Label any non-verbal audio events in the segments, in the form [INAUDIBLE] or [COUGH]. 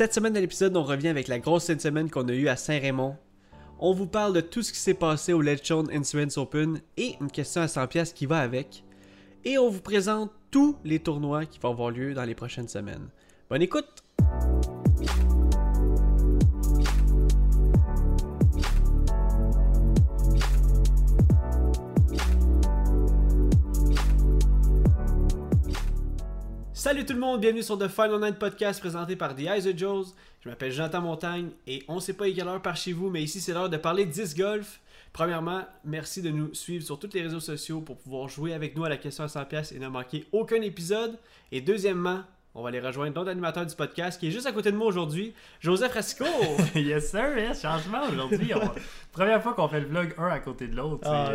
Cette semaine dans l'épisode, on revient avec la grosse semaine qu'on a eue à Saint-Raymond. On vous parle de tout ce qui s'est passé au Lechon Insurance Open et une question à 100$ qui va avec. Et on vous présente tous les tournois qui vont avoir lieu dans les prochaines semaines. Bonne écoute! Salut tout le monde, bienvenue sur The Final Night Podcast présenté par The Eyes of Joes. Je m'appelle Jonathan Montagne et on sait pas à quelle heure par chez vous, mais ici c'est l'heure de parler 10 golf. Premièrement, merci de nous suivre sur tous les réseaux sociaux pour pouvoir jouer avec nous à la question à 100$ et ne manquer aucun épisode. Et deuxièmement, on va aller rejoindre l'autre animateur du podcast qui est juste à côté de moi aujourd'hui, Joseph Rasco. [LAUGHS] yes sir, yes, changement aujourd'hui. On... [LAUGHS] Première fois qu'on fait le vlog un à côté de l'autre. Ah,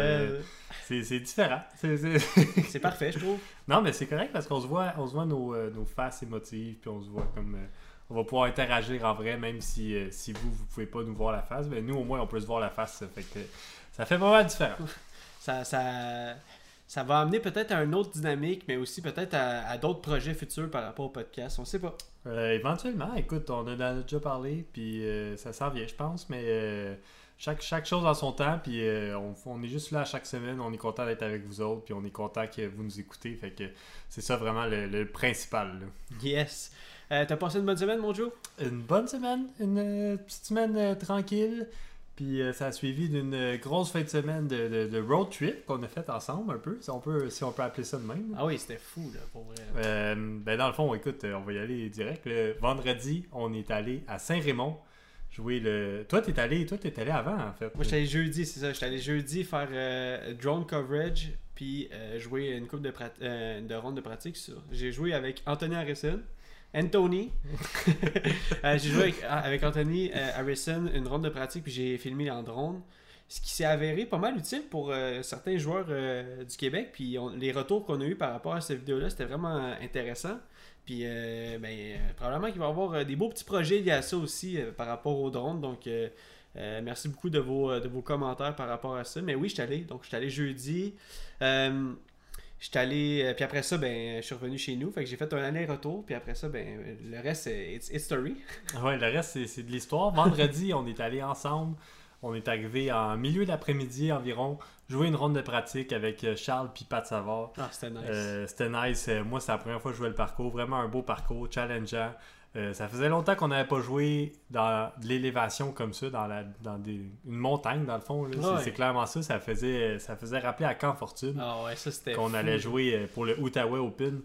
c'est, différent. [LAUGHS] C'est, parfait, je trouve. non, mais c'est correct parce qu'on se voit, on se voit nos, euh, nos faces émotives, puis on se voit comme. euh, on va pouvoir interagir en vrai, même si, euh, si vous, vous pouvez pas nous voir la face. Mais nous, au moins, on peut se voir la face. Ça fait que ça fait vraiment différent. Ça, ça, ça va amener peut-être à une autre dynamique, mais aussi peut-être à, à d'autres projets futurs par rapport au podcast. On sait pas. Euh, éventuellement, écoute, on en a déjà parlé, puis ça s'en vient, je pense, mais chaque, chaque chose en son temps, puis euh, on, on est juste là à chaque semaine, on est content d'être avec vous autres, puis on est content que vous nous écoutez, fait que c'est ça vraiment le, le principal. là. Yes. Euh, T'as passé une bonne semaine, mon Joe? Une bonne semaine, une euh, petite semaine euh, tranquille, puis ça a suivi d'une grosse fin de semaine de, de- de road trip qu'on a fait ensemble un peu, si on peut, si on peut appeler ça de même. Ah oui, c'était fou, là, pour vrai. Ben dans le fond, écoute, on va y aller direct. Le vendredi, on est allé à Saint-Raymond jouer le. Toi, t'es allé, toi, t'es allé avant, en fait. Moi, j'étais allé jeudi, c'est ça. J'étais allé jeudi faire euh, drone coverage, puis euh, jouer une coupe de, prat- euh, de ronde de pratique. J'ai joué avec Anthony Harrison, Anthony. [LAUGHS] J'ai joué avec, avec Anthony Harrison une ronde de pratique, puis j'ai filmé en drone. Ce qui s'est avéré pas mal utile pour certains joueurs du Québec. Puis les retours qu'on a eu par rapport à cette vidéo-là, c'était vraiment intéressant. Puis euh, ben, euh, probablement qu'il va y avoir euh, des beaux petits projets liés à ça aussi par rapport au drone. Donc merci beaucoup de vos, de vos commentaires par rapport à ça. Mais oui, je suis allé. Donc je suis allé jeudi. Je suis allé. Puis après ça, ben, je suis revenu chez nous. Fait que j'ai fait un aller-retour. Puis après ça, ben, le reste, c'est history. Ouais, le reste, c'est de l'histoire. Vendredi, [LAUGHS] on est allé ensemble. On est arrivé en milieu d'après-midi environ, jouer une ronde de pratique avec euh, Charles puis Pat Savard. Ah, c'était nice. Euh, C'était nice. Euh, Moi, c'est la première fois que je jouais le parcours. Vraiment un beau parcours, challengeant. Euh, ça faisait longtemps qu'on n'avait pas joué dans de l'élévation comme ça, dans, la, dans des, une montagne, dans le fond. C'est- Ouais. C'est clairement ça. Ça faisait, ça faisait rappeler à Camp Fortune Ah ouais, ça c'était. qu'on allait jouer pour le Outaouais Open.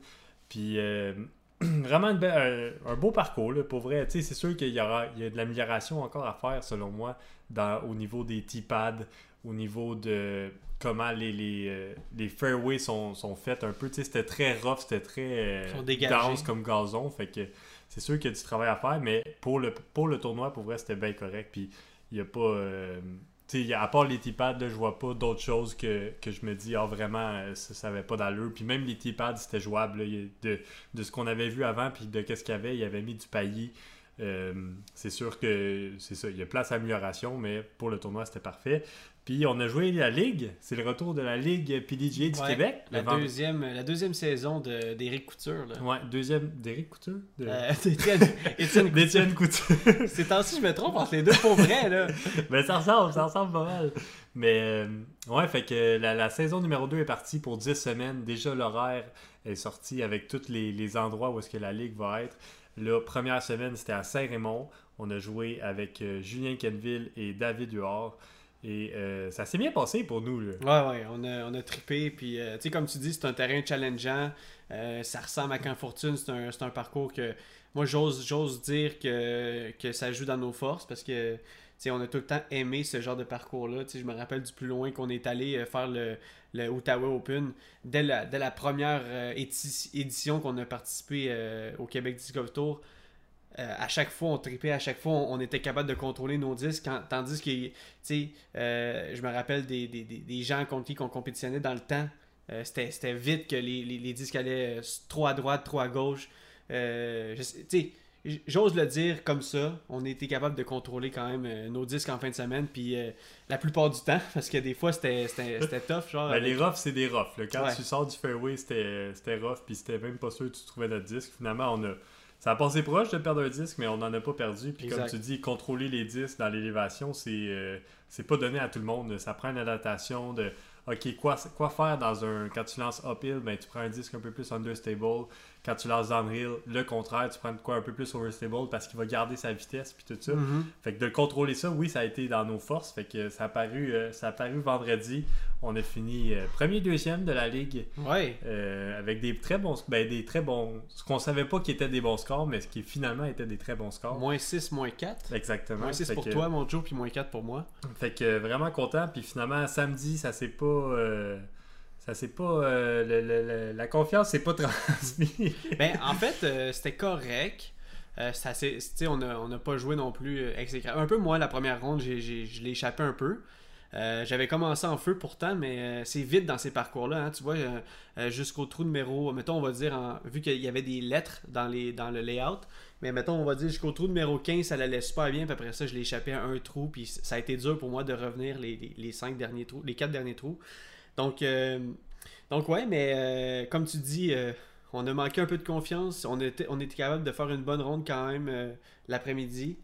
Puis euh, [CLEARS THROAT] vraiment une un, un beau parcours, là, pour vrai. C'est sûr qu'il y aura il y a de l'amélioration encore à faire, selon moi, dans, au niveau des T-pads, au niveau de comment les, les, euh, les fairways sont, sont faits un peu. Tu sais, C'était très rough, c'était très euh, dense comme gazon. Fait que c'est sûr qu'il y a du travail à faire, mais pour le, pour le tournoi, pour vrai, c'était bien correct. Puis il n'y a pas. euh, tu sais, à part les T-pads, je vois pas d'autres choses que, que je me dis, ah vraiment, ça, ça avait pas d'allure. Puis même les T-pads, c'était jouable. là. De, de ce qu'on avait vu avant, puis de qu'est-ce qu'il y avait, il avait mis du paillis. Euh, c'est sûr que c'est ça, il y a place à amélioration, mais pour le tournoi, c'était parfait. Puis on a joué la Ligue, c'est le retour de la Ligue PDGA du Ouais, Québec. La deuxième, la deuxième saison de- d'Éric Couture. Là. Ouais, deuxième d'Éric Couture? De... Euh, [LAUGHS] d'Étienne Couture. C'est temps-ci, je me trompe entre les deux pour vrai. Là. [LAUGHS] Ben, ça ressemble, ça ressemble pas mal. Mais, euh, ouais, fait que la, la saison numéro 2 est partie pour 10 semaines. Déjà, l'horaire est sorti avec tous les, les endroits où est-ce que la ligue va être. La première semaine, c'était à Saint-Raymond. On a joué avec euh, Julien Kenville et David Huard. Et euh, ça s'est bien passé pour nous. Là. Ouais, ouais, on a, on a trippé. Puis, euh, tu sais, comme tu dis, c'est un terrain challengeant. Euh, ça ressemble à Camp Fortune. C'est un, un parcours que moi, j'ose, dire que, que ça joue dans nos forces parce que, tu on a tout le temps aimé ce genre de parcours-là. Tu je me rappelle du plus loin qu'on est allé faire le, le Ottawa Open. Dès la, dès la première édition qu'on a participé au Québec Disc Golf Tour, euh, à chaque fois, on tripait, à chaque fois, on, on était capable de contrôler nos disques, quand- tandis que, tu sais, euh, je me rappelle des, des, des, gens contre qui on compétitionnait dans le temps. Euh, c'était, c'était vite que les, les, les disques allaient trop à droite, trop à gauche. Tu sais, j'ose le dire comme ça. On était capable de contrôler quand même nos disques en fin de semaine, puis euh, la plupart du temps, [LAUGHS] parce que des fois, c'était, [LAUGHS] tough. Genre, Ben, les roughs, c'est des roughs. Quand Ouais. tu sors du fairway, c'était c'était rough, puis c'était même pas sûr que tu trouvais notre disque. Finalement, on a, ça a passé proche de perdre un disque, mais on n'en a pas perdu. Puis comme tu dis, contrôler les disques dans l'élévation, c'est euh, c'est pas donné à tout le monde. Ça prend une adaptation de OK, quoi, quoi faire dans un. Quand tu lances uphill, ben, tu prends un disque un peu plus understable. Quand tu lances downhill, le contraire, tu prends de quoi un peu plus overstable parce qu'il va garder sa vitesse puis tout ça. Mhm. Fait que de contrôler ça, oui, ça a été dans nos forces. Fait que ça a paru, euh, ça a paru vendredi. On a fini euh, premier, deuxième de la ligue Ouais. euh, avec des très bons, ben, des très bons, ce qu'on savait pas qui étaient des bons scores, mais ce qui finalement était des très bons scores. Moins 6, moins 4. Exactement. Moins 6 Fait pour que- toi, mon Joe, puis moins 4 pour moi. Fait que euh, vraiment content. Puis finalement, samedi, ça s'est pas. Ça s'est pas. euh, le- le- la confiance s'est pas [LAUGHS] transmise. Ben, en fait, euh, c'était correct. Euh, c'est sais, on n'a on a pas joué non plus euh, exécrable. Un peu moi, la première ronde, j'ai- j'ai- je l'ai échappé un peu. Euh, J'avais commencé en feu pourtant, mais euh, c'est vite dans ces parcours-là. hein. Tu vois, jusqu'au trou numéro, mettons, on va dire, en- vu qu'il y avait des lettres dans, les, dans le layout, mais mettons, on va dire jusqu'au trou numéro 15, ça allait super bien, puis après ça, je l'ai échappé à un trou, puis ça a été dur pour moi de revenir les, les, les cinq derniers trous, les quatre derniers trous. Donc, euh, donc ouais, mais euh, comme tu dis, euh, on a manqué un peu de confiance. On était, on était capable de faire une bonne ronde quand même l'après-midi.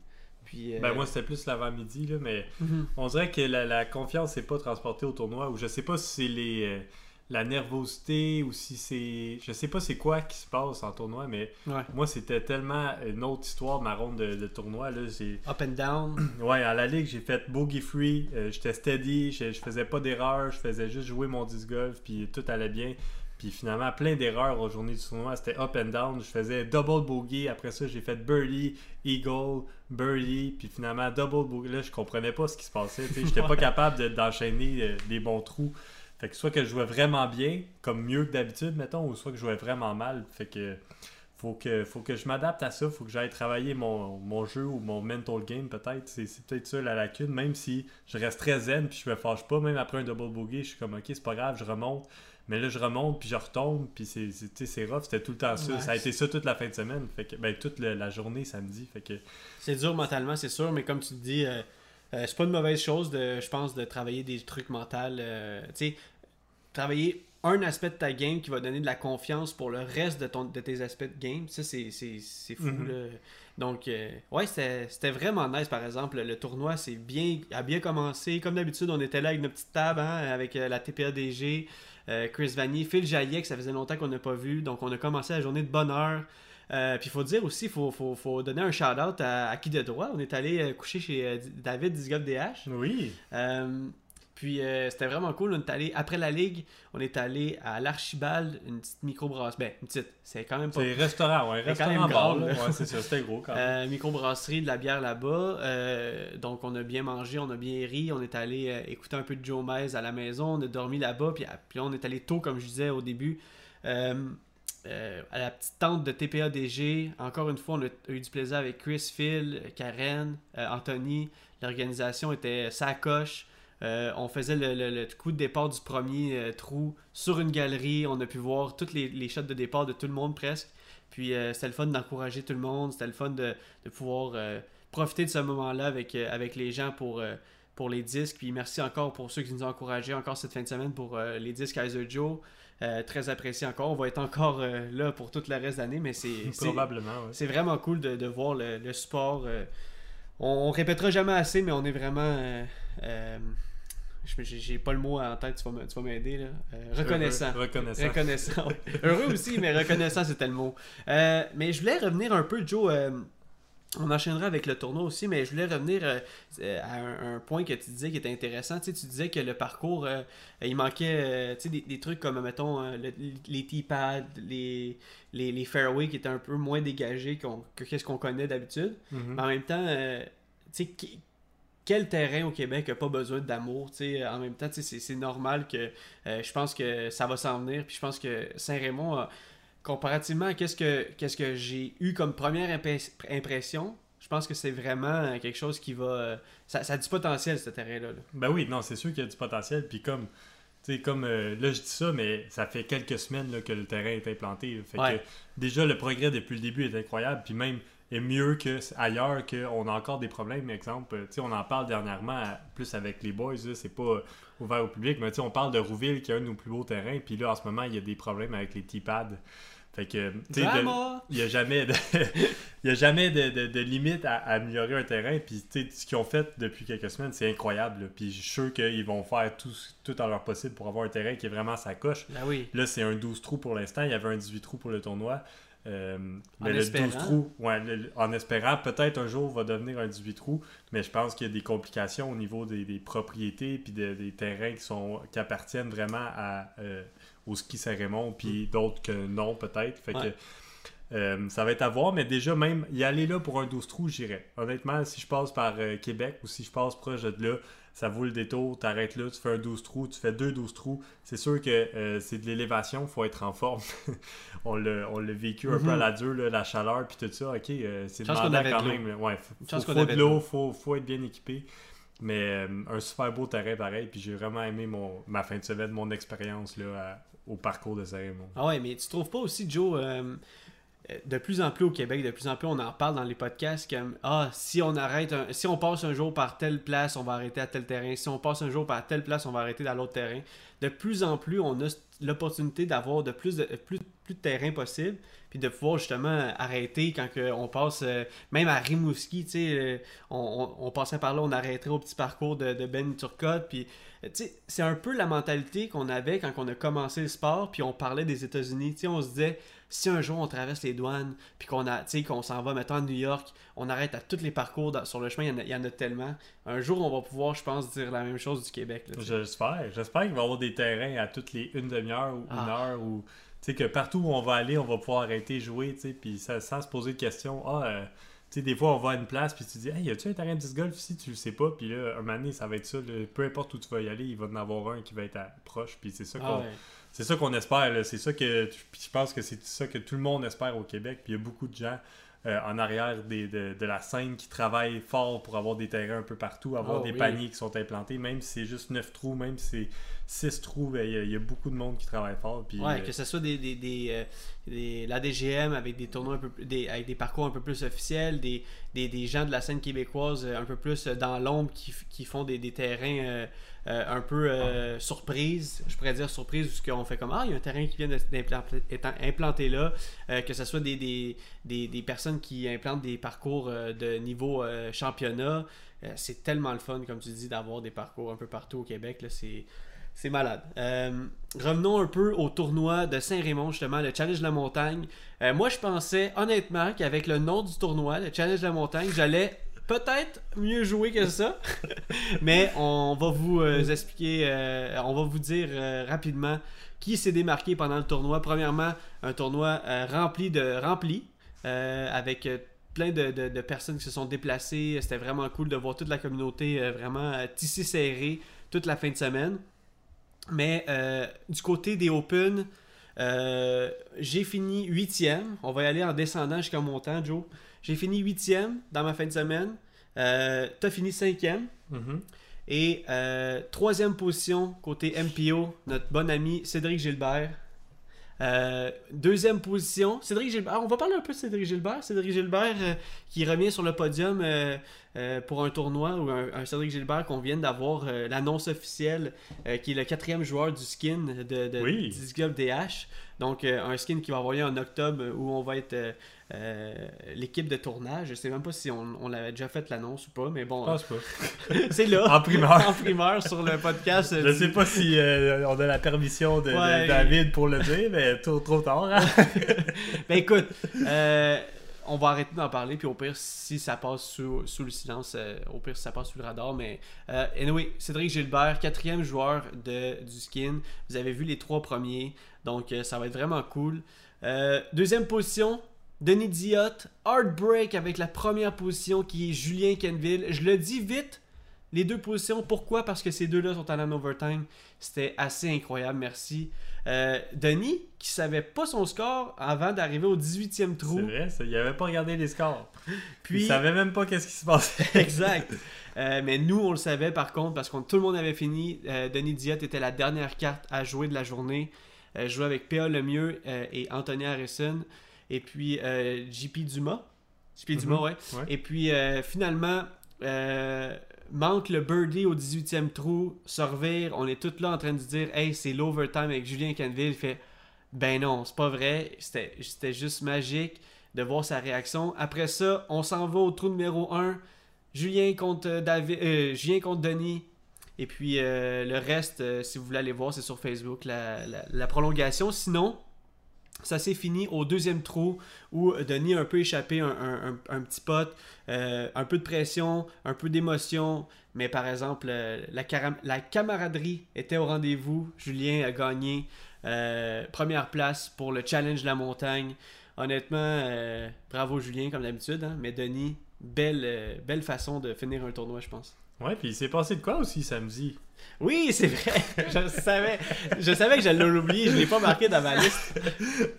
Puis, euh, Ben moi, c'était plus l'avant-midi, là, mais mhm. on dirait que la, la confiance s'est pas transportée au tournoi. Ou je sais pas si c'est les. La nervosité ou si c'est. Je sais pas c'est quoi qui se passe en tournoi, mais Ouais. moi c'était tellement une autre histoire ma ronde de, de tournoi. Là. [CLEARS THROAT] Up and down. [CLEARS THROAT] Ouais, à la ligue, j'ai fait bogey free, euh, j'étais steady, je, je faisais pas d'erreurs, je faisais juste jouer mon disc golf, puis tout allait bien. Puis finalement, plein d'erreurs aux journées du tournoi, c'était up and down. Je faisais double bogey, après ça, j'ai fait birdie, eagle, birdie, puis finalement double bogey. Là, je comprenais pas ce qui se passait, j'étais pas [LAUGHS] capable de- d'enchaîner euh, les bons trous. Fait que soit que je jouais vraiment bien, comme mieux que d'habitude, mettons, ou soit que je jouais vraiment mal. Fait que faut que, faut que je m'adapte à ça, faut que j'aille travailler mon, mon jeu ou mon mental game peut-être. C'est, c'est peut-être ça la lacune, même si je reste très zen puis je me fâche pas, même après un double bogey, je suis comme ok, c'est pas grave, je remonte. Mais là, je remonte puis je retombe, puis c'est, c'est, rough, c'était tout le temps ça. Ouais. Ça a été ça toute la fin de semaine, fait que, ben, toute le- la journée samedi. Fait que, C'est dur mentalement, c'est sûr, mais comme tu te dis, euh, euh, c'est pas une mauvaise chose, de, je pense, de travailler des trucs mentaux. euh, tu sais, travailler un aspect de ta game qui va donner de la confiance pour le reste de, ton, de tes aspects de game, ça, c'est, c'est, c'est fou. Mhm. là. Donc, euh, ouais, c'était, c'était vraiment nice, par exemple. Le tournoi c'est bien, a bien commencé. Comme d'habitude, on était là avec notre petite table, hein, avec la TPADG, Chris Vanier, Phil Jaillet, que ça faisait longtemps qu'on n'a pas vu. Donc, on a commencé la journée de bonne heure. Euh, puis il faut dire aussi, il faut, faut, faut donner un shout-out à, à qui de droit? On est allé euh, coucher chez euh, David Disgolf DH. oui, Euh, puis euh, c'était vraiment cool. On est allé, après la ligue, on est allé à l'Archibald, une petite microbrasserie. Ben, une petite, c'est quand même pas. c'est restaurant, ouais, C'est quand restaurant même bar, grand, là. Ouais, c'est ça, c'était gros quand [LAUGHS] même. Euh, microbrasserie, de la bière là-bas. Euh, donc, on a bien mangé, on a bien ri. On est allé écouter un peu de Joe Mays à la maison. On a dormi là-bas. Puis, ah, puis là, on est allé tôt, comme je disais au début, euh, euh, à la petite tente de TPADG. Encore une fois, on a eu du plaisir avec Chris, Phil, Karen, euh, Anthony. L'organisation était sacoche. Euh, on faisait le, coup de départ du premier euh, trou sur une galerie. On a pu voir toutes les, shots de départ de tout le monde presque. Puis euh, c'était le fun d'encourager tout le monde. C'était le fun de, pouvoir euh, profiter de ce moment-là avec, euh, avec les gens pour, euh, pour les disques. Puis merci encore pour ceux qui nous ont encouragés encore cette fin de semaine pour euh, les disques Kaiser Joe. Euh, très apprécié encore. On va être encore euh, là pour tout le reste d'année, mais c'est Probablement, ouais. c'est vraiment cool de, de voir le, le support. euh, on, on répétera jamais assez, mais on est vraiment. je- j'ai pas le mot en tête, tu vas m'aider. là. Reconnaissant. Heureux, [LAUGHS] reconnaissant. Reconnaissant. Heureux aussi, mais reconnaissant, c'était le mot. Mais je voulais revenir un peu, Joe. On enchaînera avec le tournoi aussi, mais je voulais revenir euh, euh, à un, un point que tu disais qui était intéressant. Tu, sais, tu disais que le parcours, euh, il manquait euh, tu sais, des, des trucs comme, mettons, le- les T-pads, les, les, les fairways qui étaient un peu moins dégagés que qu'est-ce qu'on connaît d'habitude. Mhm. Mais en même temps, tu sais, qui- quel terrain au Québec n'a pas besoin d'amour, en même temps, c'est- c'est normal que euh, je pense que ça va s'en venir, puis je pense que Saint-Raymond, a- comparativement à qu'est-ce que, qu'est-ce que j'ai eu comme première impé- impression, je pense que c'est vraiment euh, quelque chose qui va... euh, ça, ça a du potentiel, ce terrain-là. là. Ben oui, non, c'est sûr qu'il y a du potentiel. Puis comme, tu sais, comme euh, là, je dis ça, mais ça fait quelques semaines là, que le terrain est implanté. Fait Ouais. que déjà, le progrès depuis le début est incroyable. Puis même, est mieux que ailleurs, qu'on a encore des problèmes. Exemple, euh, tu sais, on en parle dernièrement, à- plus avec les boys, là, c'est pas euh, ouvert au public, mais tu sais, on parle de Rouville qui a un de nos plus beaux terrains. Puis là, en ce moment, il y a des problèmes avec les T-pads. Fait que, tu sais, il n'y a jamais de, [LAUGHS] il y a jamais de, de- de limite à, à améliorer un terrain. Puis, tu sais, ce qu'ils ont fait depuis quelques semaines, c'est incroyable. là. Puis, je suis sûr qu'ils vont faire tout, tout en leur possible pour avoir un terrain qui est vraiment sa coche. Ben oui. Là, c'est un 12 trous pour l'instant. Il y avait un 18 trous pour le tournoi. Euh, En mais le espérant. 12 trous, ouais, le- en espérant, peut-être un jour va devenir un 18 trous, mais je pense qu'il y a des complications au niveau des, des propriétés puis de- des terrains qui sont qui appartiennent vraiment à, euh, au ski Saint-Raymond, puis d'autres que non, peut-être. Fait Mm. Ouais. que euh, ça va être à voir, mais déjà, même y aller là pour un 12 trous, j'irais. Honnêtement, si je passe par euh, Québec ou si je passe proche de là, ça vaut le détour, t'arrêtes là, tu fais un 12 trous, tu fais deux 12 trous. C'est sûr que euh, c'est de l'élévation, faut être en forme. [LAUGHS] on l'a on vécu un peu à Mhm. la dure, là, la chaleur, puis tout ça. Ok, c'est demandant quand même. là. Ouais, faut, de l'eau, faut, faut être bien équipé. Mais euh, un super beau terrain pareil, puis j'ai vraiment aimé mon, ma fin de semaine, mon expérience là, à- au parcours de Saint-Raymond. Ah ouais, mais tu trouves pas aussi, Joe, euh, de plus en plus au Québec, de plus en plus on en parle dans les podcasts comme Ah, si on arrête, un- si on passe un jour par telle place, on va arrêter à tel terrain. Si on passe un jour par telle place, on va arrêter dans l'autre terrain. De plus en plus, on a l'opportunité d'avoir de plus de, plus, de terrain possible, puis de pouvoir justement arrêter quand on passe, euh, même à Rimouski, tu sais, euh, on, on- passait par là, on arrêterait au petit parcours de, de Ben Turcotte, puis c'est un peu la mentalité qu'on avait quand on a commencé le sport, puis on parlait des États-Unis. On se disait, si un jour on traverse les douanes, puis qu'on s'en va, mettons, à New York, on arrête à tous les parcours dans- sur le chemin, il y, en a, il y en a tellement. Un jour, on va pouvoir, je pense, dire la même chose du Québec. J'espère. J'espère qu'il va y avoir des terrains à toutes les une demi-heure ou une Ah. heure ou tu sais que partout où on va aller, on va pouvoir arrêter jouer, tu sais, puis ça- sans se poser de questions. Ah, euh, tu sais, des fois on va à une place puis tu dis, hey, y a-tu un terrain de disc golf ici, tu le sais pas, puis là, un moment donné, ça va être ça. là. peu importe où tu vas y aller, il va en avoir un qui va être à- proche, puis c'est ça qu'on Ah ouais. c'est ça qu'on espère. C'est ça que puis je pense que c'est ça que tout le monde espère au Québec. Puis il y a beaucoup de gens euh, en arrière des- de, de la scène qui travaillent fort pour avoir des terrains un peu partout, avoir Oh, des oui. paniers qui sont implantés, même si c'est juste 9 trous, même si c'est 6 trous, ben, il y, a- il y a beaucoup de monde qui travaille fort. Puis, Ouais, euh, que ce soit des, des, des, euh, des- la DGM avec des tournois un peu avec des parcours un peu plus officiels, des, des, des gens de la scène québécoise euh, un peu plus euh, dans l'ombre qui, qui font des, terrains euh, un peu euh, surprise, je pourrais dire surprise, parce qu'on fait comme Ah, il y a un terrain qui vient d'être implanté, là, que ce soit des, des, des, personnes qui implantent des parcours de niveau championnat. C'est tellement le fun, comme tu dis, d'avoir des parcours un peu partout au Québec. là, C'est c'est malade. Euh, revenons un peu au tournoi de Saint-Raymond, justement, le Challenge de la Montagne. Euh, moi, je pensais honnêtement qu'avec le nom du tournoi, le Challenge de la Montagne, j'allais peut-être mieux jouer que ça. [LAUGHS] Mais on va vous euh, expliquer, on va vous dire rapidement qui s'est démarqué pendant le tournoi. Premièrement, un tournoi rempli de rempli, avec plein de, de- personnes qui se sont déplacées. C'était vraiment cool de voir toute la communauté vraiment tissée serrée toute la fin de semaine. Mais euh, du côté des Open, euh, j'ai fini huitième. On va y aller en descendant jusqu'en montant, Joe. J'ai fini huitième dans ma fin de semaine. Euh, T'as fini cinquième. mhm. Et troisième position, côté MPO, notre bon ami Cédric Gilbert. Euh, deuxième position, Cédric Gilbert. Ah, on va parler un peu de Cédric Gilbert. Cédric Gilbert euh, qui revient sur le podium euh, pour un tournoi ou un, un Cédric Gilbert qu'on vient d'avoir l'annonce officielle, qui est le quatrième joueur du skin de, de Oui. DH. Donc euh, un skin qui va envoyer en octobre euh, où on va être euh, l'équipe de tournage. Je sais même pas si on, on l'avait déjà fait l'annonce ou pas, mais Je bon, pense pas. [LAUGHS] c'est là. En primeur. [LAUGHS] en primeur sur le podcast. Je sais pas si on a la permission de. David pour le dire, mais trop, trop tard. hein. [LAUGHS] Ben écoute, on va arrêter d'en parler, puis au pire, si ça passe sous, le silence, euh, au pire, si ça passe sous le radar. Mais euh, anyway, Cédric Gilbert, quatrième joueur de, du skin. Vous avez vu les trois premiers, donc euh, ça va être vraiment cool. Deuxième position, Denis Diot, Heartbreak avec la première position qui est Julien Kenville. Je le dis vite, les deux positions. Pourquoi? Parce que ces deux-là sont allés en overtime. C'était assez incroyable, merci. Euh, Denis, qui savait pas son score avant d'arriver au 18e C'est trou. vrai, ça, il avait pas regardé les scores. Puis, Il savait même pas qu'est-ce qui se passait. [LAUGHS] exact. Euh, mais nous, on le savait par contre, parce que tout le monde avait fini. Euh, Denis Diot était la dernière carte à jouer de la journée. Jouait avec P.A. Lemieux et Anthony Harrison. Et puis JP Dumas. JP Dumas, Mhm. ouais. Ouais. Et puis finalement, manque le birdie au 18e trou, se. On est tous là en train de dire Hey, c'est l'overtime avec Julien Canville. Il fait Ben non, c'est pas vrai. C'était juste magique de voir sa réaction. Après ça, on s'en va au trou numéro 1. Julien contre, David, euh, Julien contre Denis. Et puis euh, le reste, euh, si vous voulez aller voir, c'est sur Facebook, la- la prolongation. Sinon, ça s'est fini au deuxième trou où Denis a un peu échappé un, un- petit pote, euh, un peu de pression, un peu d'émotion. Mais par exemple, euh, la, la camaraderie était au rendez-vous. Julien a gagné euh, première place pour le challenge de la montagne. Honnêtement, bravo Julien comme d'habitude. hein. Mais Denis, belle, belle façon de finir un tournoi, je pense. Ouais, puis il s'est passé de quoi aussi samedi? Oui, c'est vrai. [LAUGHS] je savais, je savais que j'allais l'oublier. Je l'ai pas marqué dans ma liste.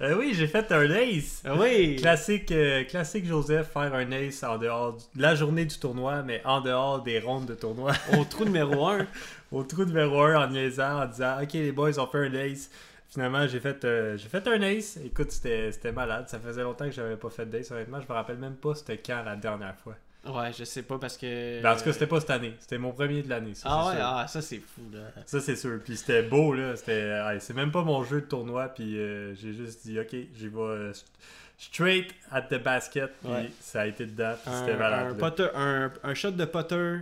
Euh, oui, j'ai fait un ace! Oui. Classique, euh, classique Joseph, faire un ace en dehors de la journée du tournoi, mais en dehors des rondes de tournoi. [LAUGHS] Au trou numéro 1. [LAUGHS] Au trou numéro 1 en niaisant, en disant Ok, les boys ont fait un ace. Finalement, j'ai fait, euh, j'ai fait un ace. Écoute, c'était c'était malade. Ça faisait longtemps que j'avais pas fait d'ace. Honnêtement, je me rappelle même pas c'était quand la dernière fois. Ouais, je sais pas parce que. Ben, en tout cas, c'était pas cette année. C'était mon premier de l'année. ça, Ah ouais, sûr. ah, ça c'est fou là. Ça, c'est sûr. Puis c'était beau, là. C'était... ouais, c'est même pas mon jeu de tournoi. Puis euh, j'ai juste dit, OK, j'y vais euh, straight at the basket. Puis Ouais. ça a été dedans. Puis Un, c'était malade. un, un, un shot de putter.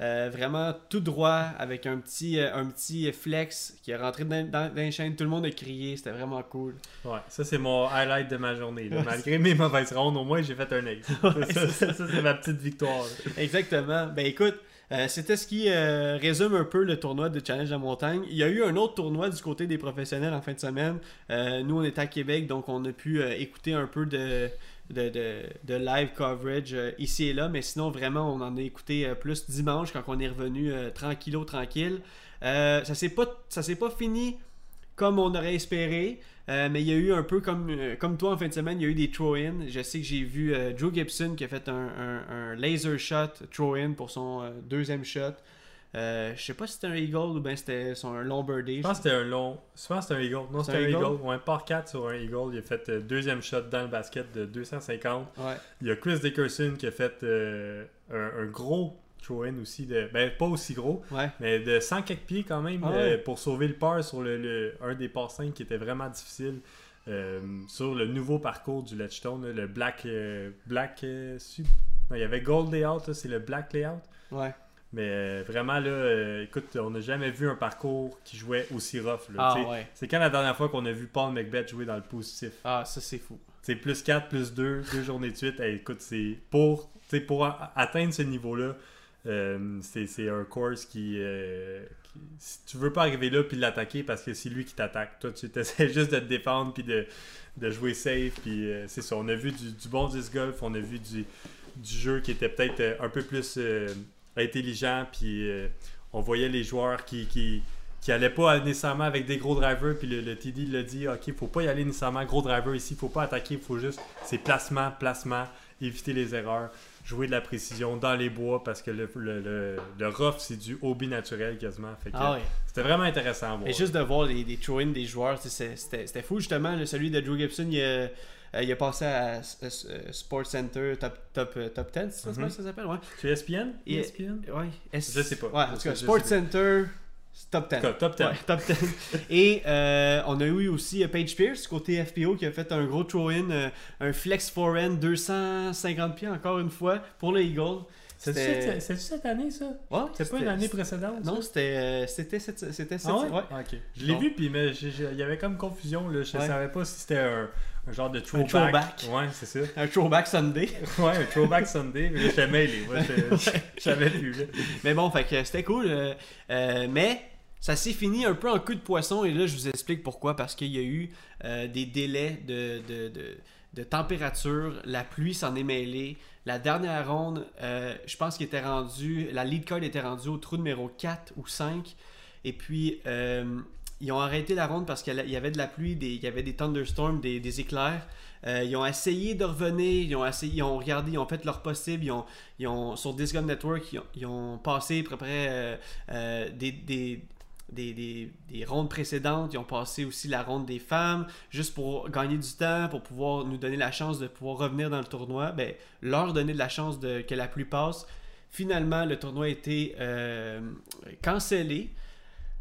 Euh, vraiment tout droit avec un petit, euh, un petit flex qui est rentré dans, dans, dans les chaînes. Tout le monde a crié, c'était vraiment cool. Ouais, ça, c'est mon highlight de ma journée. là. Malgré mes mauvaises rondes, au moins, j'ai fait un ace. [LAUGHS] ça, ça, ça, c'est ma petite victoire. Exactement. Ben écoute, euh, c'était ce qui euh, résume un peu le tournoi de Challenge de la montagne. Il y a eu un autre tournoi du côté des professionnels en fin de semaine. Euh, nous, on était à Québec, donc on a pu écouter un peu de, de, de, de live coverage euh, ici et là. Mais sinon, vraiment, on en a écouté euh, plus dimanche quand on est revenu euh, tranquillo, tranquille. Euh, ça s'est pas, s'est pas fini comme on aurait espéré. Mais il y a eu un peu comme, comme toi en fin de semaine, il y a eu des throw-in. Je sais que j'ai vu Joe Gibson qui a fait un, un- laser shot throw-in pour son deuxième shot. Euh, je sais pas si c'était un eagle ou bien c'était un long birdie. Je pense que c'était un long. Souvent, c'était un eagle. Non, c'était un un eagle? eagle? Ouais, par 4 sur un eagle. Il a fait euh, deuxième shot dans le basket de 250. Ouais. Il y a Chris Dickerson qui a fait euh, un, un gros throw-in aussi. De, ben, pas aussi gros, Ouais. mais de 100 quelques pieds quand même Ah euh, pour sauver le par sur le, le- un des par 5 qui était vraiment difficile. sur le nouveau parcours du Ledgestone, le Black. black non, il y avait Gold Layout, c'est le Black Layout. Ouais. Mais euh, vraiment, là, euh, écoute, on n'a jamais vu un parcours qui jouait aussi rough. là, Ah ouais. C'est quand la dernière fois qu'on a vu Paul Macbeth jouer dans le positif? Ah, ça c'est fou. C'est plus 4, plus 2, deux journées de suite. Hey, écoute, c'est pour, pour atteindre ce niveau-là, euh, c'est un course qui, euh, qui- Si tu veux pas arriver là puis l'attaquer parce que c'est lui qui t'attaque. Toi, tu [LAUGHS] essaies juste de te défendre puis de, de jouer safe. Puis c'est ça. On a vu du, du bon disc golf. On a vu du, du jeu qui était peut-être un peu plus intelligent. Puis euh, on voyait les joueurs qui. qui qui allaient pas nécessairement avec des gros drivers, puis le, le TD l'a dit, ok, faut pas y aller nécessairement gros driver ici, faut pas attaquer, faut juste, c'est placement, placement, éviter les erreurs, jouer de la précision dans les bois, parce que le, le, le, le rough, c'est du hobby naturel quasiment, fait que Ah c'était vraiment intéressant à voir. Et juste de voir les, les throw-in des joueurs, c'était c'était fou justement. celui de Joe Gibson, il a, euh, il a passé à, euh, Sports Center Top, top, euh, top 10, c'est ça, Mhm. ça s'appelle? Ouais. Tu es ESPN? ESPN? Ouais, S- Je sais pas. Ouais, en tout cas, Sports. Center, top 10. En tout cas, top 10. Ouais, top 10. [LAUGHS] Et euh, on a eu aussi Paige Pierce, côté FPO, qui a fait un gros throw-in, euh, un flex forehand 250 pieds encore une fois pour le Eagle. C'est-tu C'était- cette, année, ça? Ouais, C'est pas une année précédente? Non, c'était euh, c'était cette, c'était cette, Ah ouais? ouais. Ah, ok. Je l'ai vu, puis il y avait comme confusion. Là. Je Ouais. savais pas si c'était un, un genre de throwback. throwback. Ouais, c'est ça. un throwback Sunday. [LAUGHS] Ouais, un throwback Sunday. Mais j'étais mêlé. Moi, [LAUGHS] plus. là. Mais bon, fait que c'était cool. euh, euh, mais ça s'est fini un peu en cul de poisson. Et là, je vous explique pourquoi. Parce qu'il y a eu euh, des délais de, de, de- de température. La pluie s'en est mêlée. La dernière ronde, je pense qu'il était rendu. La lead card était rendue au trou numéro 4 ou 5. Et puis. Ils ont arrêté la ronde parce qu'il y avait de la pluie, des- il y avait des thunderstorms, des, éclairs. Euh, ils ont essayé de revenir, ils ont, regardé, ils ont fait leur possible. Ils ont, sur Disc Golf Network, ils ont, passé à peu près euh, euh, des, des, des, des- des rondes précédentes. Ils ont passé aussi la ronde des femmes, juste pour gagner du temps, pour pouvoir nous donner la chance de pouvoir revenir dans le tournoi. Ben, leur donner de la chance que la pluie passe. Finalement, le tournoi a été euh, cancellé.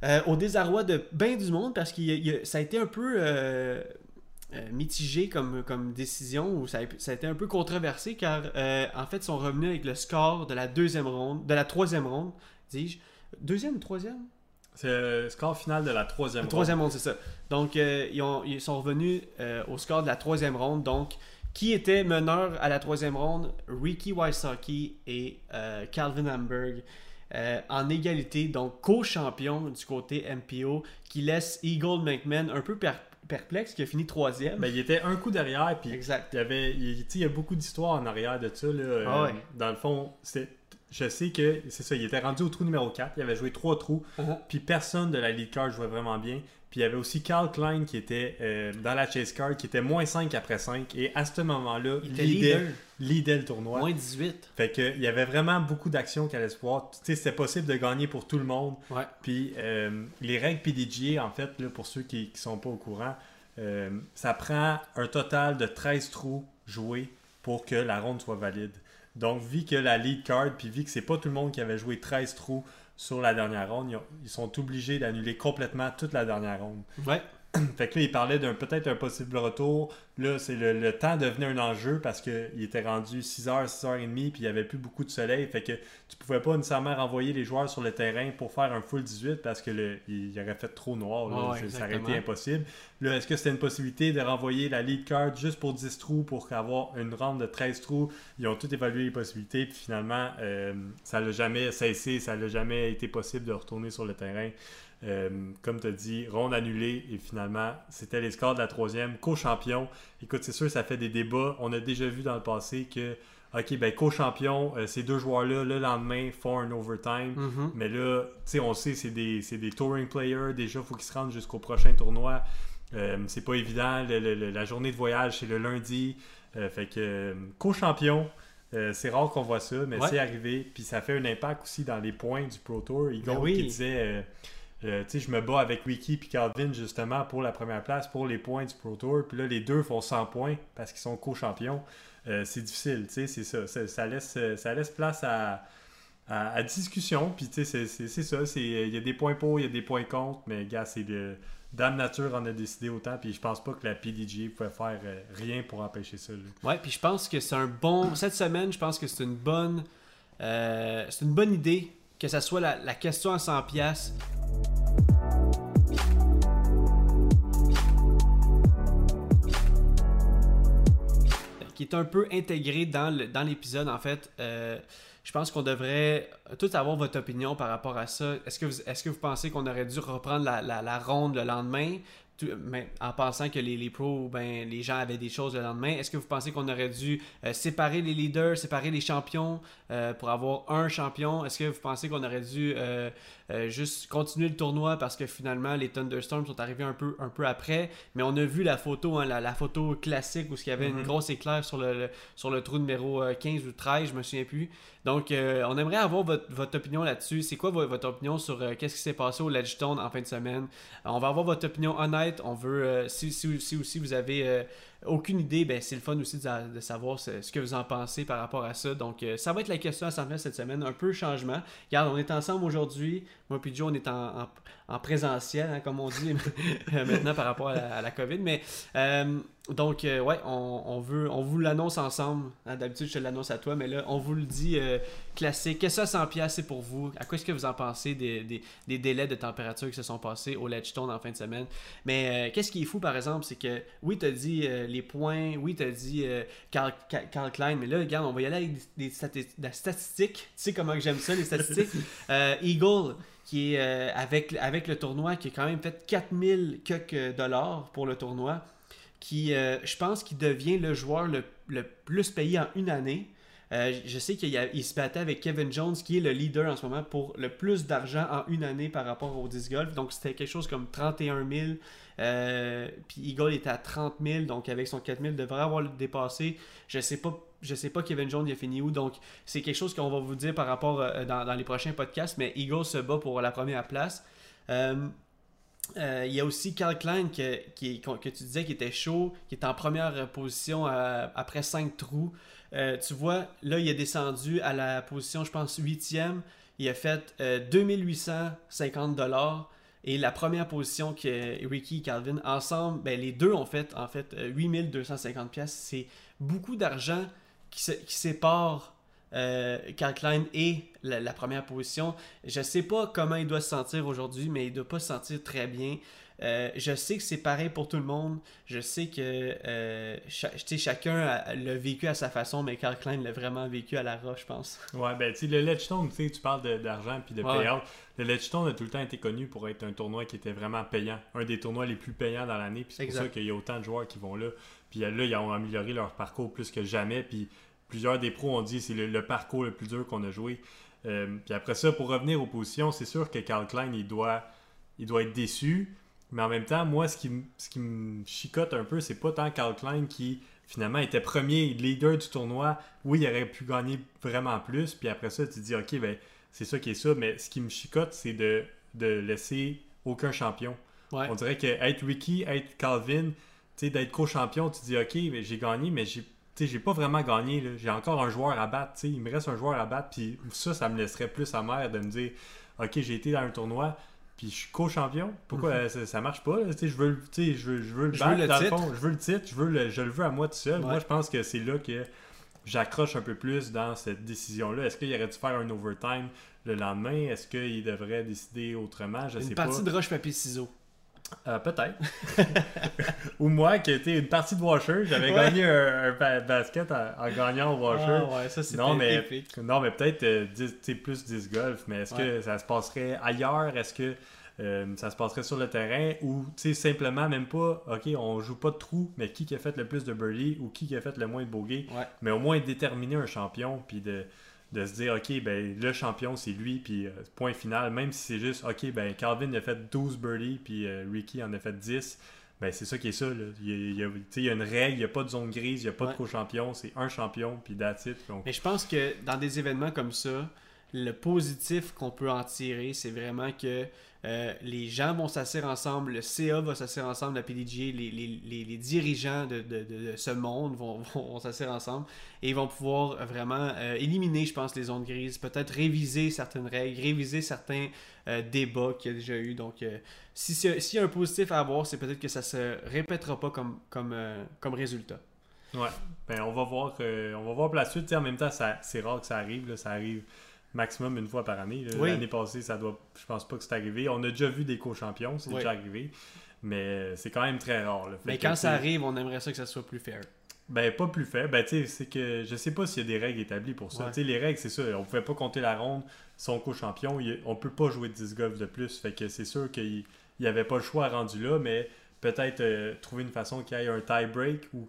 Euh, au désarroi de bien du monde parce que ça a été un peu euh, euh, mitigé comme, comme décision ou ça a, ça a, été un peu controversé car en fait ils sont revenus avec le score de la deuxième ronde, de la troisième ronde, dis-je. Deuxième ou troisième? C'est le score final de la troisième ronde. Troisième ronde, c'est ça. Donc ils, ont, ils, sont revenus au score de la troisième ronde. Donc qui était meneur à la troisième ronde? Ricky Wysocki et Calvin Hamburg. Euh, en égalité, donc co-champion du côté MPO, qui laisse Eagle McMahon un peu perplexe, qui a fini troisième. Ben, il était un coup derrière, puis exact. il y avait, il, y a beaucoup d'histoires en arrière de ça. Là, ah euh, Dans le fond, je sais que c'est ça, il était rendu au trou numéro 4, il avait joué trois trous, uh-huh. puis personne de la lead card jouait vraiment bien. Puis il y avait aussi Carl Klein qui était euh, dans la chase card, qui était moins 5 après 5. Et à ce moment-là, il leadait, le tournoi. Moins 18. Fait que, il y avait vraiment beaucoup d'actions qui allaient se voir. Tu sais, c'était possible de gagner pour tout le monde. Ouais. Puis euh, les règles PDGA, en fait, là, pour ceux qui ne sont pas au courant, euh, ça prend un total de 13 trous joués pour que la ronde soit valide. Donc, vu que la lead card, puis vu que c'est pas tout le monde qui avait joué 13 trous, sur la dernière ronde. Ils, sont obligés d'annuler complètement toute la dernière ronde. Ouais. [COUGHS] fait que là, il parlait d'un peut-être un possible retour. Là, c'est le, temps devenait un enjeu parce qu'il était rendu 6h, 6h30, puis il n'y avait plus beaucoup de soleil. Fait que tu pouvais pas nécessairement renvoyer les joueurs sur le terrain pour faire un full 18 parce que le, il, aurait fait trop noir. ça aurait été impossible. Là, est-ce que c'était une possibilité de renvoyer la lead card juste pour 10 trous pour avoir une ronde de 13 trous? Ils ont tout évalué les possibilités, puis finalement, euh, ça n'a jamais cessé, ça n'a jamais été possible de retourner sur le terrain. Euh, comme tu as dit, ronde annulée et finalement, c'était les scores de la troisième. Co-champion, écoute, c'est sûr, ça fait des débats. On a déjà vu dans le passé que, OK, ben co-champion, euh, ces deux joueurs-là, le lendemain, font un overtime. Mm-hmm. Mais là, tu sais, on sait, c'est des, des, touring players. Déjà, il faut qu'ils se rendent jusqu'au prochain tournoi. Euh, c'est pas évident. la journée de voyage, c'est le lundi. fait que, co-champion, c'est rare qu'on voit ça, mais c'est arrivé. Puis ça fait un impact aussi dans les points du Pro Tour. Igor ben qui disait euh, je me bats avec Wiki et Calvin justement pour la première place, pour les points du Pro Tour. Puis là, les deux font 100 points parce qu'ils sont co-champions. Euh, c'est difficile, c'est ça, ça, laisse, ça laisse place à, à, discussion. Puis c'est ça, il y a des points pour, il y a des points contre, mais gars, c'est de Dame Nature en a décidé autant, puis je pense pas que la PDG pouvait faire euh, rien pour empêcher ça. Ouais, puis je pense que c'est un bon. Cette semaine, je pense que c'est une bonne. c'est une bonne idée que ça soit la, la question à 100$ qui est un peu intégré dans l'épisode, en fait. Euh, je pense qu'on devrait tous avoir votre opinion par rapport à ça. Est-ce que, vous, est que vous pensez qu'on aurait dû reprendre la, la, ronde le lendemain? mais en pensant que les, les pros, ben, les gens avaient des choses le lendemain, est-ce que vous pensez qu'on aurait dû euh, séparer les leaders, séparer les champions euh, pour avoir un champion? Est-ce que vous pensez qu'on aurait dû euh, juste continuer le tournoi parce que finalement les Thunderstorms sont arrivés un peu, un peu après? Mais on a vu la photo, hein, la, photo classique où il y avait une mm-hmm. grosse éclair sur le, sur le trou numéro 15 ou 13, je me souviens plus. Donc, on aimerait avoir votre, opinion là-dessus. C'est quoi votre, opinion sur qu'est-ce qui s'est passé au Ledgestone en fin de semaine? on va avoir votre opinion honnête on veut, euh, si, si, si, aussi vous avez euh, aucune idée, ben, c'est le fun aussi de, savoir ce, que vous en pensez par rapport à ça. Donc, euh, ça va être la question à s'en cette semaine. Un peu changement. Regarde, on est ensemble aujourd'hui. Moi et Joe, on est en, en, présentiel, hein, comme on dit [LAUGHS] maintenant par rapport à la, COVID. Mais donc, ouais, on, veut, on vous l'annonce ensemble. Hein, d'habitude, je te l'annonce à toi, mais là, on vous le dit classique. Qu'est-ce que ça 100 c'est pour vous? À quoi est-ce que vous en pensez des, des, délais de température qui se sont passés au Ledgestone en fin de semaine? Mais qu'est-ce qui est fou, par exemple, c'est que, oui, tu as dit les points. Oui, tu as dit euh, Carl, Klein, mais là, regarde, on va y aller avec des, statistiques. Tu sais comment j'aime ça, les statistiques? [LAUGHS] Euh, Eagle, qui est euh, avec, avec le tournoi, qui a quand même fait 4000 quelques dollars pour le tournoi, qui, je pense, qu'il devient le joueur le, le, plus payé en une année. je sais qu'il se battait avec Kevin Jones, qui est le leader en ce moment pour le plus d'argent en une année par rapport au disc golf. Donc, c'était quelque chose comme 31 000 euh, puis Eagle était à 30 000, donc avec son 4 000, devrait avoir le dépassé. Je sais pas. Je sais pas Kevin Jones il a fini où, donc c'est quelque chose qu'on va vous dire par rapport euh, dans, les prochains podcasts, mais Eagle se bat pour la première place. Euh, il y a aussi Carl Klein que, qui, que tu disais qui était chaud, qui est en première position après 5 trous. tu vois, là, il est descendu à la position, je pense, 8e. Il a fait 2850 dollars. et la première position que Ricky et Calvin, ensemble, ben, les deux ont fait en fait 8250 pièces. C'est beaucoup d'argent qui, qui sépare euh, Carl Klein et la, première position. Je sais pas comment il doit se sentir aujourd'hui, mais il doit pas se sentir très bien. Euh, je sais que c'est pareil pour tout le monde. Je sais que euh, chacun l'a vécu à sa façon, mais Carl Klein l'a vraiment vécu à la roche, je pense. Ouais, ben tu le Ledgestone, tu parles d'argent puis de payout. Le Ledgestone a tout le temps été connu pour être un tournoi qui était vraiment payant. Un des tournois les plus payants dans l'année. Puis c'est pour ça qu'il y a autant de joueurs qui vont là. Puis là, ils ont amélioré leur parcours plus que jamais. Puis plusieurs des pros ont dit c'est le, parcours le plus dur qu'on a joué. Euh, puis après ça, pour revenir aux positions, c'est sûr que Carl Klein, il doit, il doit être déçu. Mais en même temps, moi, ce qui, ce qui me chicote un peu, c'est pas tant Carl Klein qui finalement était premier leader du tournoi. Oui, il aurait pu gagner vraiment plus. Puis après ça, tu te dis, OK, ben, c'est ça qui est ça. Mais ce qui me chicote, c'est de, de laisser aucun champion. On dirait que être Ricky, être Calvin, d'être co-champion, tu te dis, OK, j'ai gagné, mais j'ai j'ai pas vraiment gagné. J'ai encore un joueur à battre. Il me reste un joueur à battre. Puis ça, ça me laisserait plus amer de me dire Ok, j'ai été dans un tournoi. Puis je suis co-champion. Pourquoi mhm. euh, ça, marche pas? Je veux, je, veux, je veux le battre, dans le fond. Je veux le titre. Je, veux le, je le veux à moi tout seul. Moi, je pense que c'est là que j'accroche un peu plus dans cette décision-là. Est-ce qu'il aurait dû faire un overtime le lendemain? Est-ce qu'il devrait décider autrement? Je Une sais partie de roche-papier-ciseaux. Euh, peut-être. [LAUGHS] Ou moi, qui était une partie de Washer, j'avais gagné un, basket en, gagnant au Washer. Ah ouais, ça c'était non, mais, Non, mais peut-être euh, plus 10 golf, mais est-ce que ça se passerait ailleurs? Est-ce que euh, ça se passerait sur le terrain? Ou simplement, même pas, OK, on joue pas de trou, mais qui, qui a fait le plus de birdie ou qui, qui a fait le moins de bogey? Mais au moins déterminer un champion, puis de de se dire, OK, ben, le champion, c'est lui, puis euh, point final, même si c'est juste, OK, ben, Calvin a fait 12 birdies, puis euh, Ricky en a fait 10, ben, c'est ça qui est ça. Il, y a, une règle, il n'y a pas de zone grise, il n'y a pas de co-champion, c'est un champion, puis that's it. Mais je pense que dans des événements comme ça, le positif qu'on peut en tirer, c'est vraiment que euh, les gens vont s'asseoir ensemble, le CA va s'asseoir ensemble, la PDG, les, les, les, dirigeants de, de, de, ce monde [LAUGHS] vont, vont s'asseoir ensemble et vont pouvoir vraiment euh, éliminer, je pense, les zones grises, peut-être réviser certaines règles, réviser certains euh, débats qu'il y a déjà eu. Donc, s'il si y a un positif à avoir, c'est peut-être que ça se répétera pas comme, comme, comme résultat. Ouais, ben on va voir, on va voir pour la suite. En même temps, c'est rare que ça arrive, là, ça arrive maximum une fois par année. L'année passée, ça doit, je pense pas que c'est arrivé. On a déjà vu des co-champions, c'est déjà arrivé. Mais c'est quand même très rare. Mais quand ça arrive, on aimerait ça que ça soit plus fair. Ben, pas plus fair. Ben, tu sais, c'est que je sais pas s'il y a des règles établies pour ça. Tu sais, les règles, c'est ça. On pouvait pas compter la ronde. Son co-champion, on peut pas jouer 10 golf de plus. Fait que c'est sûr qu'il n'y avait pas le choix rendu là, mais peut-être euh, trouver une façon qu'il y ait un tie-break ou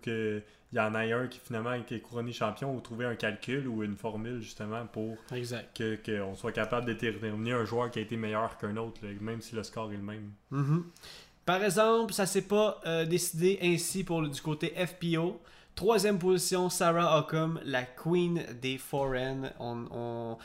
qu'il y en ait un qui finalement est couronné champion ou trouver un calcul ou une formule justement pour qu'on soit capable de déterminer un joueur qui a été meilleur qu'un autre, même si le score est le même. Mm-hmm. Par exemple, ça s'est pas euh, décidé ainsi pour du côté FPO. Troisième position, Sarah Ockham, la queen des foreign. on,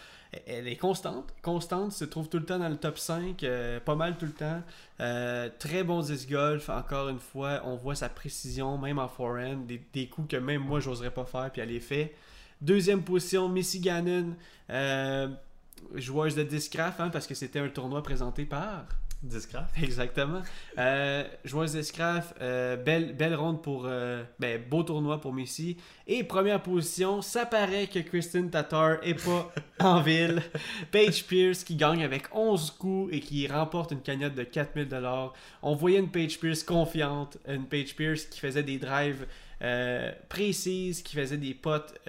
elle est constante. Constante, se trouve tout le temps dans le top 5, euh, pas mal tout le temps. Euh, très bon disc golf, encore une fois, on voit sa précision, même en forehand, des, des coups que même moi j'oserais pas faire, puis elle les fait. Deuxième position, Missy Gannon, euh, joueuse de discraft, hein, parce que c'était un tournoi présenté par Discraft. [LAUGHS] Exactement. Euh, euh, belle, belle ronde pour. Euh, ben, beau tournoi pour Messi. Et première position, ça paraît que Kristen Tatar est pas [LAUGHS] en ville. Paige Pierce qui gagne avec 11 coups et qui remporte une cagnotte de 4000$. On voyait une Paige Pierce confiante, une Paige Pierce qui faisait des drives précises, qui faisait des potes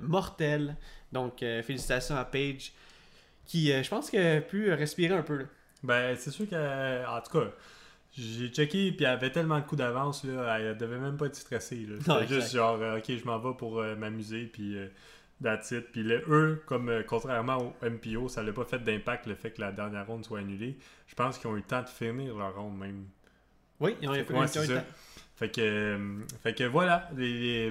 mortels. Donc, félicitations à Paige qui, je pense, a pu respirer un peu. Ben, c'est sûr que, en tout cas, j'ai checké, puis elle avait tellement de coups d'avance, là, elle devait même pas être stressée. C'était juste genre, euh, ok, je m'en vais pour euh, m'amuser, puis euh, that's it. Puis eux, comme contrairement au MPO, ça n'a pas fait d'impact le fait que la dernière ronde soit annulée. Je pense qu'ils ont eu le temps de finir leur ronde même. Oui, ils ont eu le temps. Fait que, euh, fait que voilà,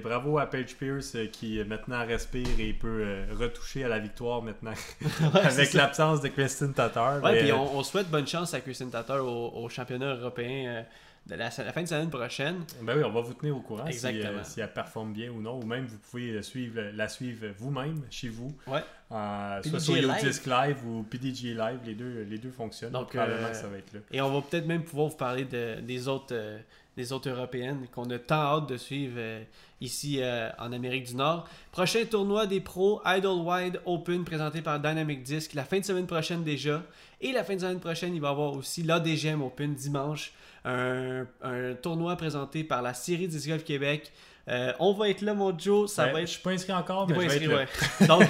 bravo à Paige Pierce euh, qui maintenant respire et peut euh, retoucher à la victoire maintenant [LAUGHS] avec l'absence de Kristen Tatar. Ouais, puis on, souhaite bonne chance à Kristen Tatar au, championnat européen de la, la fin de semaine prochaine. Ben oui, on va vous tenir au courant si, Exactement. euh, si elle performe bien ou non. Ou même, vous pouvez euh, suivre, la suivre vous-même, chez vous. Ouais. Euh, soit sur. Disc Live ou PDG Live, les deux, les deux fonctionnent. Donc, probablement euh, que ça va être là. Et on va peut-être même pouvoir vous parler de- des, autres, euh, des autres européennes qu'on a tant hâte de suivre euh, ici euh, en Amérique du Nord. Prochain tournoi des pros, Idlewild Open, présenté par Dynamic Disc, la fin de semaine prochaine déjà. Et la fin de semaine prochaine, il va y avoir aussi l'ADGM Open dimanche, un, un tournoi présenté par la série Disc Golf Québec. Euh, on va être là, mon Joe. Ça Ben, va Je être suis pas inscrit encore, mais je vais inscrit, être ouais. Donc,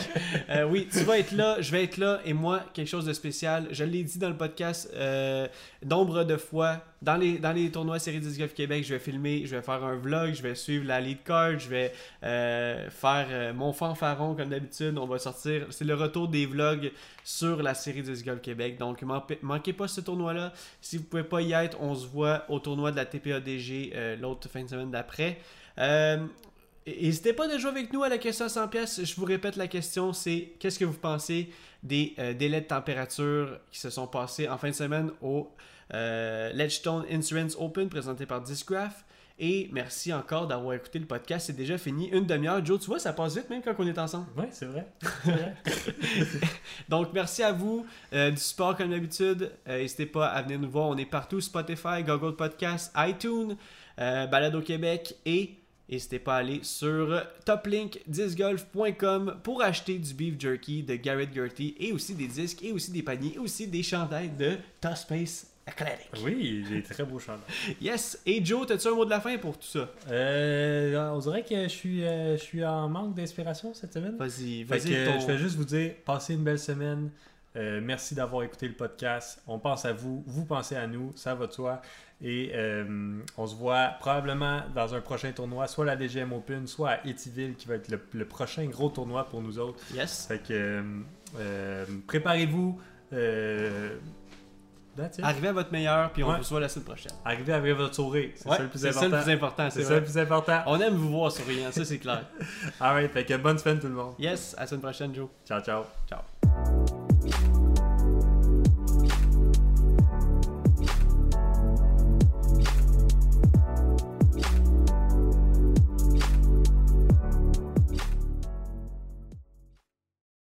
euh, oui, tu vas être là, je vais être là, et moi, quelque chose de spécial. Je l'ai dit dans le podcast euh, nombre de fois. Dans les, dans les tournois Série 10 Golf Québec, je vais filmer, je vais faire un vlog, je vais suivre la lead card, je vais faire mon fanfaron comme d'habitude. On va sortir. C'est le retour des vlogs sur la Série 10 Golf Québec. Donc, manquez manquez pas ce tournoi-là. Si vous pouvez pas y être, on se voit au tournoi de la TPADG l'autre fin de semaine d'après. Euh, N'hésitez pas de jouer avec nous à la question à 100 pièces. Je vous répète la question, c'est qu'est-ce que vous pensez des euh, délais de température qui se sont passés en fin de semaine au euh, Ledgestone Insurance Open présenté par Discraft. Et merci encore d'avoir écouté le podcast. C'est déjà fini. Une demi-heure. Joe, tu vois, ça passe vite même quand on est ensemble. Oui, c'est vrai. [LAUGHS] Donc, merci à vous euh, du support comme d'habitude. Euh, N'hésitez pas à venir nous voir. On est partout Spotify, Google Podcast, iTunes, Balado Québec et n'hésitez pas à aller sur toplinkdiscgolf.com pour acheter du beef jerky de Garrett Gertie et aussi des disques et aussi des paniers et aussi des chandails de Top Space Athletic. oui, des très beaux chandails. [LAUGHS] Yes! Et Joe, as-tu un mot de la fin pour tout ça? Euh, on dirait que je suis, euh, je suis en manque d'inspiration cette semaine. Vas-y, vas-y. ton- Je vais juste vous dire, passez une belle semaine. Euh, merci d'avoir écouté le podcast. On pense à vous, vous pensez à nous, ça va de soi. Et euh, on se voit probablement dans un prochain tournoi, soit la DGM Open, soit à Etiville, qui va être le, le prochain gros tournoi pour nous autres. Yes. Fait que euh, euh, préparez-vous. Euh. Arrivez à votre meilleur, puis on Ouais. vous voit la semaine prochaine. Arrivez avec votre sourire. C'est Ouais, ça le plus c'est ça important. le plus important, c'est C'est ça le plus important. On aime vous voir souriant, ça c'est clair. [LAUGHS] Alright, fait que bonne semaine tout le monde. Yes, à la semaine prochaine, Joe. Ciao, ciao. Ciao.